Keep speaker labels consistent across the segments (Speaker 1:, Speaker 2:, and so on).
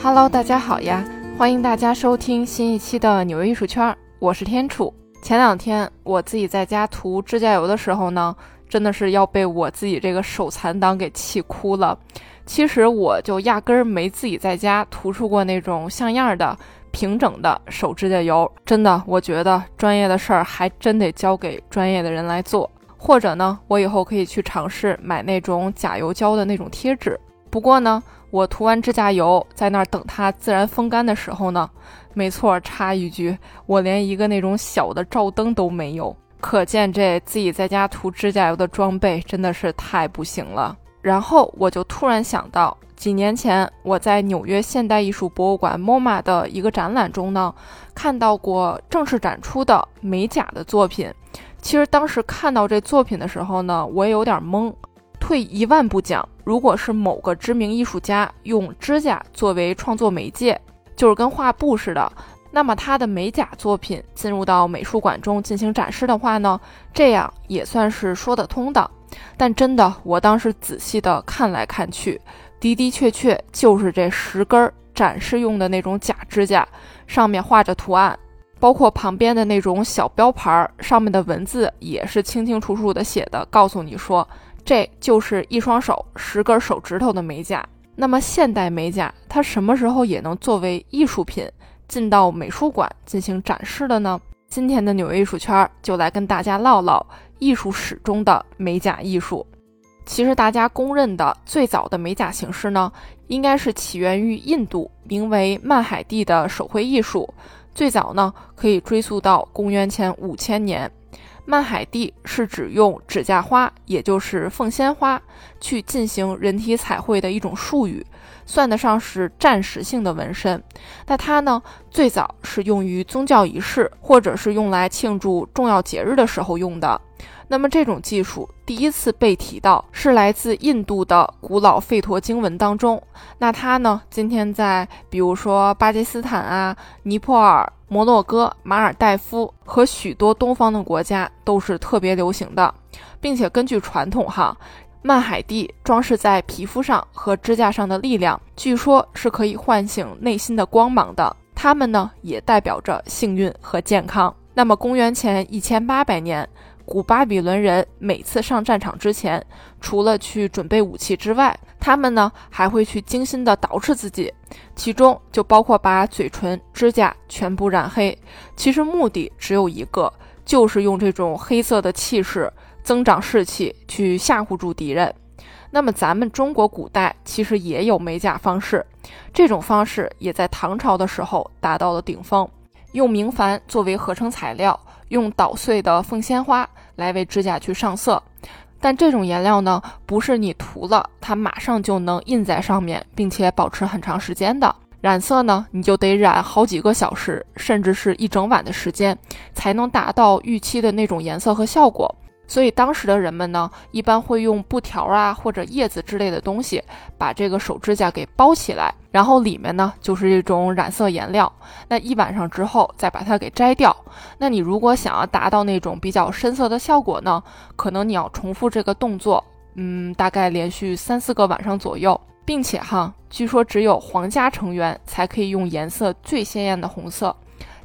Speaker 1: Hello，大家好呀！欢迎大家收听新一期的纽约艺术圈，我是天楚。前两天我自己在家涂指甲油的时候呢，真的是要被我自己这个手残党给气哭了。其实我就压根儿没自己在家涂出过那种像样的平整的手指甲油。真的，我觉得专业的事儿还真得交给专业的人来做。或者呢，我以后可以去尝试买那种甲油胶的那种贴纸。不过呢，我涂完指甲油，在那儿等它自然风干的时候呢，没错，插一句，我连一个那种小的照灯都没有，可见这自己在家涂指甲油的装备真的是太不行了。然后我就突然想到，几年前我在纽约现代艺术博物馆 MoMA 的一个展览中呢，看到过正式展出的美甲的作品。其实当时看到这作品的时候呢，我也有点懵。退一万步讲，如果是某个知名艺术家用指甲作为创作媒介，就是跟画布似的，那么他的美甲作品进入到美术馆中进行展示的话呢，这样也算是说得通的。但真的，我当时仔细的看来看去，的的确确就是这十根展示用的那种假指甲，上面画着图案，包括旁边的那种小标牌，上面的文字也是清清楚楚的写的，告诉你说。这就是一双手十根手指头的美甲。那么现代美甲它什么时候也能作为艺术品进到美术馆进行展示的呢？今天的纽约艺术圈就来跟大家唠唠艺术史中的美甲艺术。其实大家公认的最早的美甲形式呢，应该是起源于印度，名为曼海蒂的手绘艺术。最早呢可以追溯到公元前五千年。曼海蒂是指用指甲花，也就是凤仙花，去进行人体彩绘的一种术语，算得上是暂时性的纹身。那它呢，最早是用于宗教仪式，或者是用来庆祝重要节日的时候用的。那么这种技术第一次被提到是来自印度的古老吠陀经文当中。那它呢，今天在比如说巴基斯坦啊、尼泊尔。摩洛哥、马尔代夫和许多东方的国家都是特别流行的，并且根据传统，哈，曼海蒂装饰在皮肤上和指甲上的力量，据说是可以唤醒内心的光芒的。它们呢，也代表着幸运和健康。那么，公元前一千八百年。古巴比伦人每次上战场之前，除了去准备武器之外，他们呢还会去精心的捯饬自己，其中就包括把嘴唇、指甲全部染黑。其实目的只有一个，就是用这种黑色的气势增长士气，去吓唬住敌人。那么咱们中国古代其实也有美甲方式，这种方式也在唐朝的时候达到了顶峰，用明矾作为合成材料。用捣碎的凤仙花来为指甲去上色，但这种颜料呢，不是你涂了它马上就能印在上面，并且保持很长时间的。染色呢，你就得染好几个小时，甚至是一整晚的时间，才能达到预期的那种颜色和效果。所以当时的人们呢，一般会用布条啊或者叶子之类的东西，把这个手指甲给包起来，然后里面呢就是这种染色颜料。那一晚上之后再把它给摘掉。那你如果想要达到那种比较深色的效果呢，可能你要重复这个动作，嗯，大概连续三四个晚上左右，并且哈，据说只有皇家成员才可以用颜色最鲜艳的红色，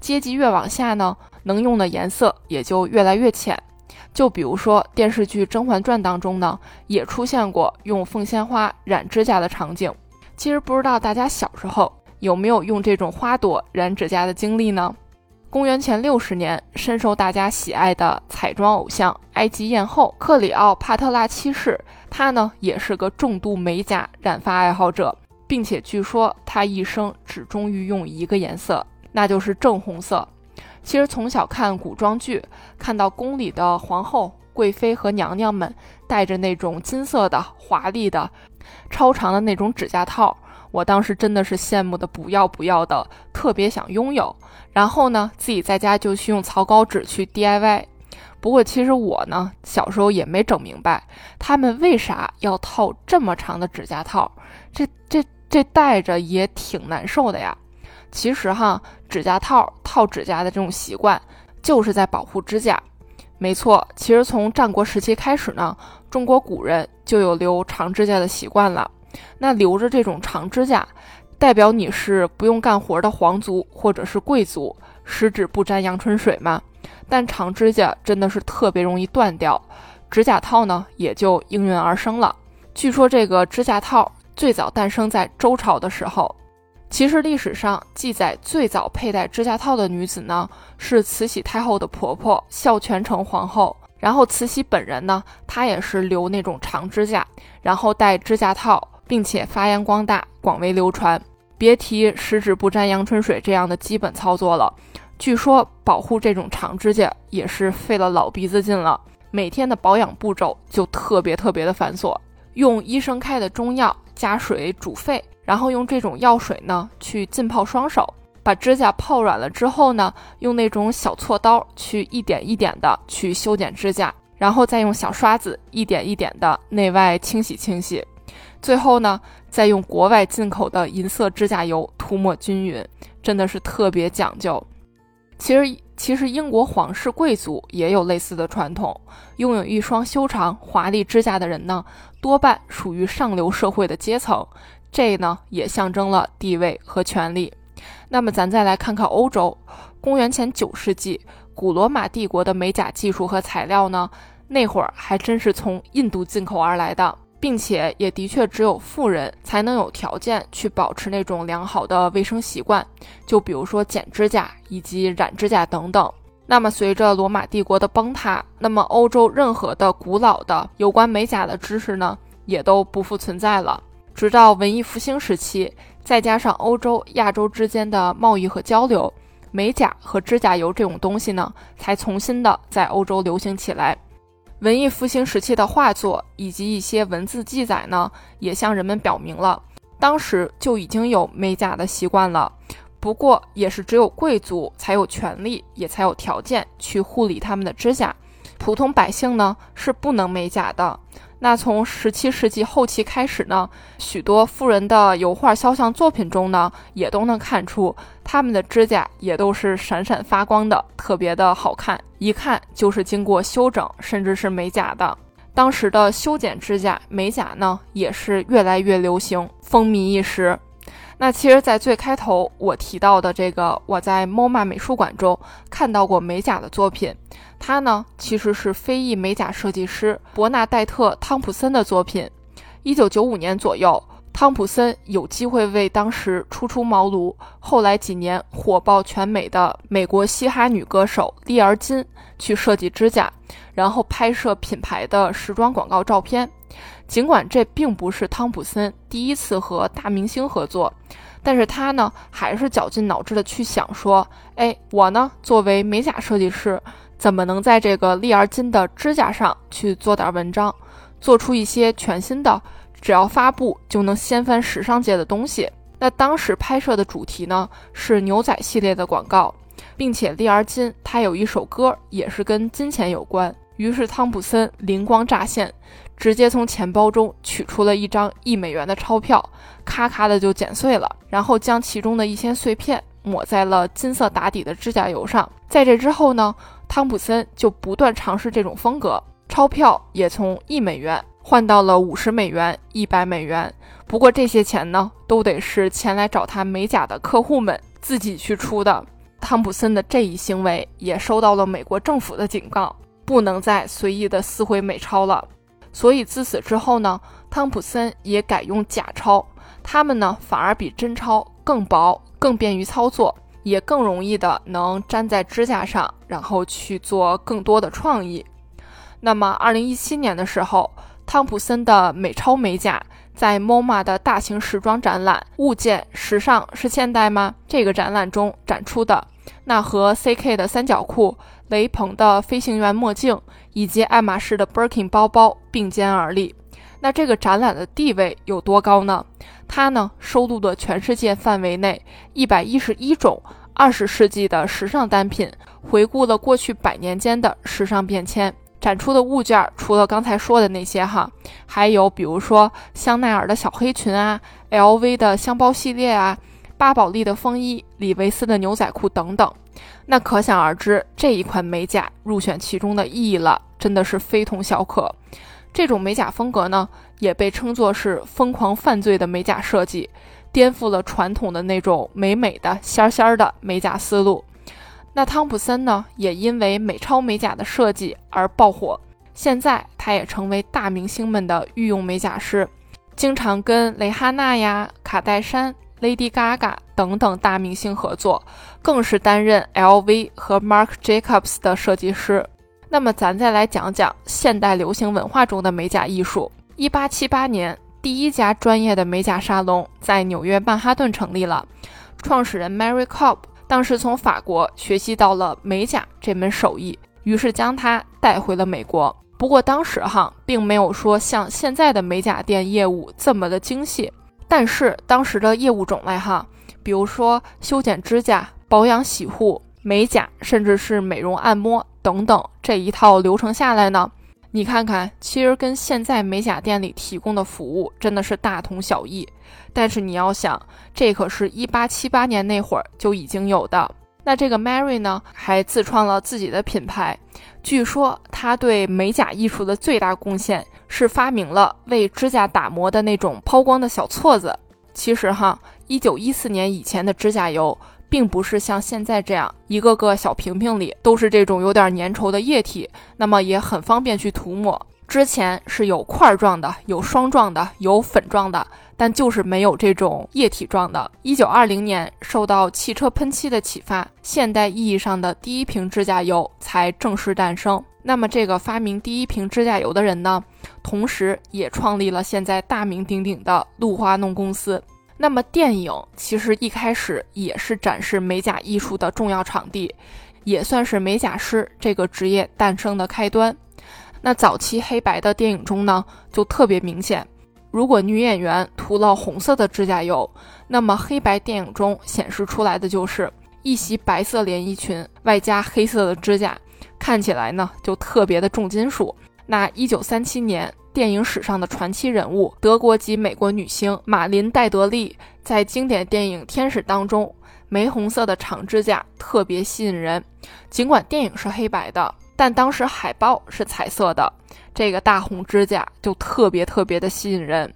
Speaker 1: 阶级越往下呢，能用的颜色也就越来越浅。就比如说电视剧《甄嬛传》当中呢，也出现过用凤仙花染指甲的场景。其实不知道大家小时候有没有用这种花朵染指甲的经历呢？公元前六十年，深受大家喜爱的彩妆偶像埃及艳后克里奥帕特拉七世，她呢也是个重度美甲染发爱好者，并且据说她一生只忠于用一个颜色，那就是正红色。其实从小看古装剧，看到宫里的皇后、贵妃和娘娘们戴着那种金色的、华丽的、超长的那种指甲套，我当时真的是羡慕的不要不要的，特别想拥有。然后呢，自己在家就去用草稿纸去 DIY。不过其实我呢，小时候也没整明白，他们为啥要套这么长的指甲套，这这这戴着也挺难受的呀。其实哈，指甲套套指甲的这种习惯，就是在保护指甲。没错，其实从战国时期开始呢，中国古人就有留长指甲的习惯了。那留着这种长指甲，代表你是不用干活的皇族或者是贵族，十指不沾阳春水嘛。但长指甲真的是特别容易断掉，指甲套呢也就应运而生了。据说这个指甲套最早诞生在周朝的时候。其实历史上记载最早佩戴指甲套的女子呢，是慈禧太后的婆婆孝全成皇后。然后慈禧本人呢，她也是留那种长指甲，然后戴指甲套，并且发扬光大，广为流传。别提十指不沾阳春水这样的基本操作了。据说保护这种长指甲也是费了老鼻子劲了，每天的保养步骤就特别特别的繁琐，用医生开的中药加水煮沸，然后用这种药水呢去浸泡双手。把指甲泡软了之后呢，用那种小锉刀去一点一点的去修剪指甲，然后再用小刷子一点一点的内外清洗清洗，最后呢，再用国外进口的银色指甲油涂抹均匀，真的是特别讲究。其实，其实英国皇室贵族也有类似的传统，拥有一双修长华丽指甲的人呢，多半属于上流社会的阶层，这呢也象征了地位和权力。那么咱再来看看欧洲，公元前九世纪，古罗马帝国的美甲技术和材料呢，那会儿还真是从印度进口而来的，并且也的确只有富人才能有条件去保持那种良好的卫生习惯，就比如说剪指甲以及染指甲等等。那么随着罗马帝国的崩塌，那么欧洲任何的古老的有关美甲的知识呢，也都不复存在了。直到文艺复兴时期。再加上欧洲、亚洲之间的贸易和交流，美甲和指甲油这种东西呢，才重新的在欧洲流行起来。文艺复兴时期的画作以及一些文字记载呢，也向人们表明了当时就已经有美甲的习惯了。不过，也是只有贵族才有权利，也才有条件去护理他们的指甲，普通百姓呢是不能美甲的。那从十七世纪后期开始呢，许多富人的油画肖像作品中呢，也都能看出他们的指甲也都是闪闪发光的，特别的好看，一看就是经过修整甚至是美甲的。当时的修剪指甲美甲呢，也是越来越流行，风靡一时。那其实，在最开头我提到的这个，我在 MoMA 美术馆中看到过美甲的作品，它呢其实是非裔美甲设计师伯纳戴特·汤普森的作品。一九九五年左右，汤普森有机会为当时初出茅庐、后来几年火爆全美的美国嘻哈女歌手丽儿金去设计指甲，然后拍摄品牌的时装广告照片。尽管这并不是汤普森第一次和大明星合作，但是他呢还是绞尽脑汁的去想说，哎，我呢作为美甲设计师，怎么能在这个丽儿金的指甲上去做点文章，做出一些全新的，只要发布就能掀翻时尚界的东西？那当时拍摄的主题呢是牛仔系列的广告，并且利而金她有一首歌也是跟金钱有关，于是汤普森灵光乍现。直接从钱包中取出了一张一美元的钞票，咔咔的就剪碎了，然后将其中的一些碎片抹在了金色打底的指甲油上。在这之后呢，汤普森就不断尝试这种风格，钞票也从一美元换到了五十美元、一百美元。不过这些钱呢，都得是前来找他美甲的客户们自己去出的。汤普森的这一行为也收到了美国政府的警告，不能再随意的撕毁美钞了。所以自此之后呢，汤普森也改用假钞，它们呢反而比真钞更薄，更便于操作，也更容易的能粘在指甲上，然后去做更多的创意。那么，二零一七年的时候，汤普森的美钞美甲在 MoMA 的大型时装展览“物件时尚是现代吗？”这个展览中展出的，那和 CK 的三角裤。雷朋的飞行员墨镜以及爱马仕的 Birkin 包包并肩而立，那这个展览的地位有多高呢？它呢收录了全世界范围内一百一十一种二十世纪的时尚单品，回顾了过去百年间的时尚变迁。展出的物件除了刚才说的那些哈，还有比如说香奈儿的小黑裙啊，LV 的箱包系列啊。巴宝莉的风衣、李维斯的牛仔裤等等，那可想而知，这一款美甲入选其中的意义了，真的是非同小可。这种美甲风格呢，也被称作是疯狂犯罪的美甲设计，颠覆了传统的那种美美的仙仙的美甲思路。那汤普森呢，也因为美超美甲的设计而爆火。现在他也成为大明星们的御用美甲师，经常跟蕾哈娜呀、卡戴珊、Lady Gaga 等等大明星合作，更是担任 LV 和 Marc Jacobs 的设计师。那么，咱再来讲讲现代流行文化中的美甲艺术。一八七八年，第一家专业的美甲沙龙在纽约曼哈顿成立了，创始人 Mary Cobb 当时从法国学习到了美甲这门手艺，于是将它带回了美国。不过当时哈，并没有说像现在的美甲店业务这么的精细。但是当时的业务种类哈，比如说修剪指甲、保养洗护、美甲，甚至是美容按摩等等，这一套流程下来呢，你看看，其实跟现在美甲店里提供的服务真的是大同小异。但是你要想，这可是一八七八年那会儿就已经有的。那这个 Mary 呢，还自创了自己的品牌。据说她对美甲艺术的最大贡献是发明了为指甲打磨的那种抛光的小锉子。其实哈，一九一四年以前的指甲油并不是像现在这样一个个小瓶瓶里都是这种有点粘稠的液体，那么也很方便去涂抹。之前是有块状的，有霜状的，有粉状的。但就是没有这种液体状的。一九二零年，受到汽车喷漆的启发，现代意义上的第一瓶指甲油才正式诞生。那么，这个发明第一瓶指甲油的人呢，同时也创立了现在大名鼎鼎的露华浓公司。那么，电影其实一开始也是展示美甲艺术的重要场地，也算是美甲师这个职业诞生的开端。那早期黑白的电影中呢，就特别明显。如果女演员涂了红色的指甲油，那么黑白电影中显示出来的就是一袭白色连衣裙，外加黑色的指甲，看起来呢就特别的重金属。那一九三七年，电影史上的传奇人物德国籍美国女星马琳戴德利，在经典电影《天使》当中，玫红色的长指甲特别吸引人。尽管电影是黑白的，但当时海报是彩色的。这个大红指甲就特别特别的吸引人，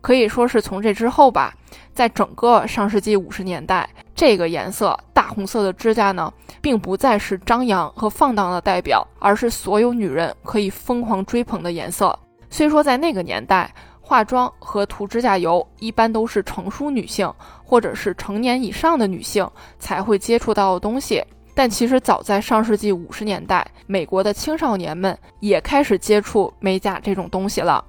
Speaker 1: 可以说是从这之后吧，在整个上世纪五十年代，这个颜色大红色的指甲呢，并不再是张扬和放荡的代表，而是所有女人可以疯狂追捧的颜色。虽说在那个年代，化妆和涂指甲油一般都是成熟女性或者是成年以上的女性才会接触到的东西。但其实早在上世纪五十年代，美国的青少年们也开始接触美甲这种东西了。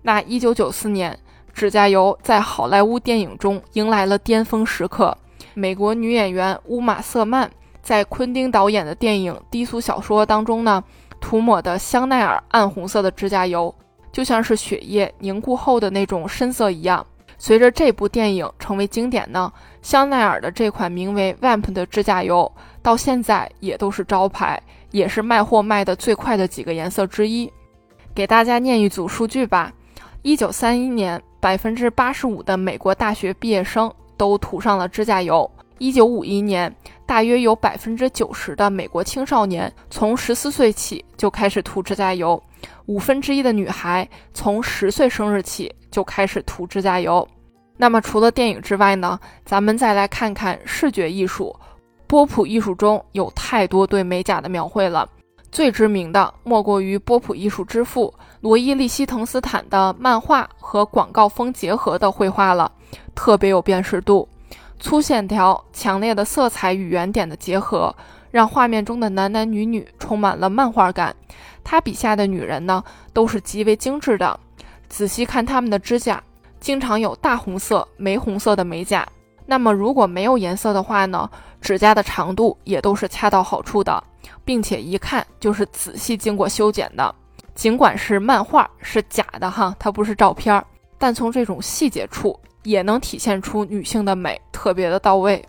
Speaker 1: 那一九九四年，指甲油在好莱坞电影中迎来了巅峰时刻。美国女演员乌玛·瑟曼在昆汀导演的电影《低俗小说》当中呢，涂抹的香奈儿暗红色的指甲油，就像是血液凝固后的那种深色一样。随着这部电影成为经典呢，香奈儿的这款名为 Vamp 的指甲油。到现在也都是招牌，也是卖货卖的最快的几个颜色之一。给大家念一组数据吧：一九三一年，百分之八十五的美国大学毕业生都涂上了指甲油；一九五一年，大约有百分之九十的美国青少年从十四岁起就开始涂指甲油；五分之一的女孩从十岁生日起就开始涂指甲油。那么，除了电影之外呢？咱们再来看看视觉艺术。波普艺术中有太多对美甲的描绘了，最知名的莫过于波普艺术之父罗伊·利希滕斯坦的漫画和广告风结合的绘画了，特别有辨识度。粗线条、强烈的色彩与圆点的结合，让画面中的男男女女充满了漫画感。他笔下的女人呢，都是极为精致的。仔细看他们的指甲，经常有大红色、玫红色的美甲。那么如果没有颜色的话呢？指甲的长度也都是恰到好处的，并且一看就是仔细经过修剪的。尽管是漫画，是假的哈，它不是照片儿，但从这种细节处也能体现出女性的美，特别的到位。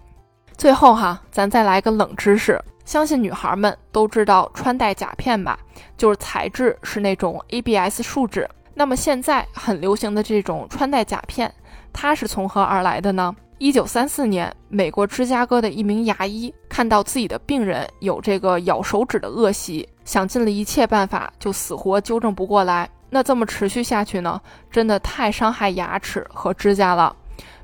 Speaker 1: 最后哈，咱再来个冷知识，相信女孩们都知道穿戴甲片吧？就是材质是那种 ABS 树脂。那么现在很流行的这种穿戴甲片，它是从何而来的呢？一九三四年，美国芝加哥的一名牙医看到自己的病人有这个咬手指的恶习，想尽了一切办法，就死活纠正不过来。那这么持续下去呢，真的太伤害牙齿和指甲了。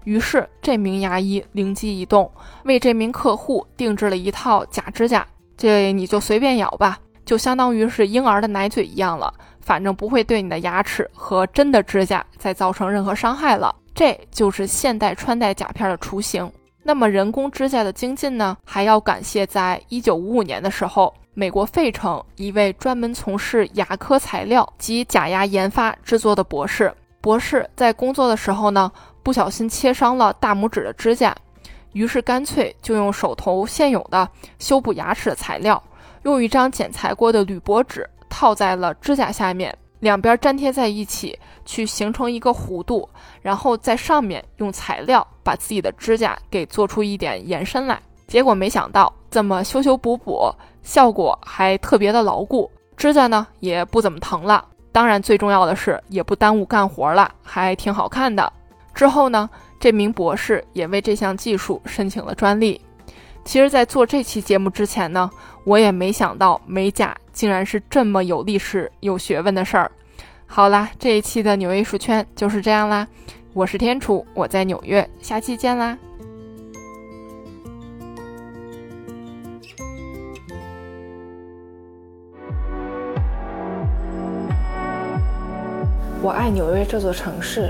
Speaker 1: 于是这名牙医灵机一动，为这名客户定制了一套假指甲，这你就随便咬吧，就相当于是婴儿的奶嘴一样了，反正不会对你的牙齿和真的指甲再造成任何伤害了。这就是现代穿戴甲片的雏形。那么人工指甲的精进呢，还要感谢在一九五五年的时候，美国费城一位专门从事牙科材料及假牙研发制作的博士。博士在工作的时候呢，不小心切伤了大拇指的指甲，于是干脆就用手头现有的修补牙齿的材料，用一张剪裁过的铝箔纸套在了指甲下面。两边粘贴在一起，去形成一个弧度，然后在上面用材料把自己的指甲给做出一点延伸来。结果没想到这么修修补补，效果还特别的牢固，指甲呢也不怎么疼了。当然最重要的是也不耽误干活了，还挺好看的。之后呢，这名博士也为这项技术申请了专利。其实，在做这期节目之前呢，我也没想到美甲竟然是这么有历史、有学问的事儿。好啦，这一期的纽约艺术圈就是这样啦。我是天楚，我在纽约，下期见啦。我爱纽约这座城市，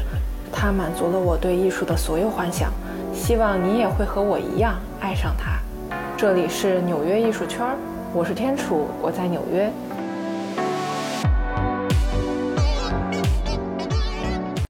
Speaker 1: 它满足了我对艺术的所有幻想。希望你也会和我一样爱上它。这里是纽约艺术圈，我是天楚，我在纽约。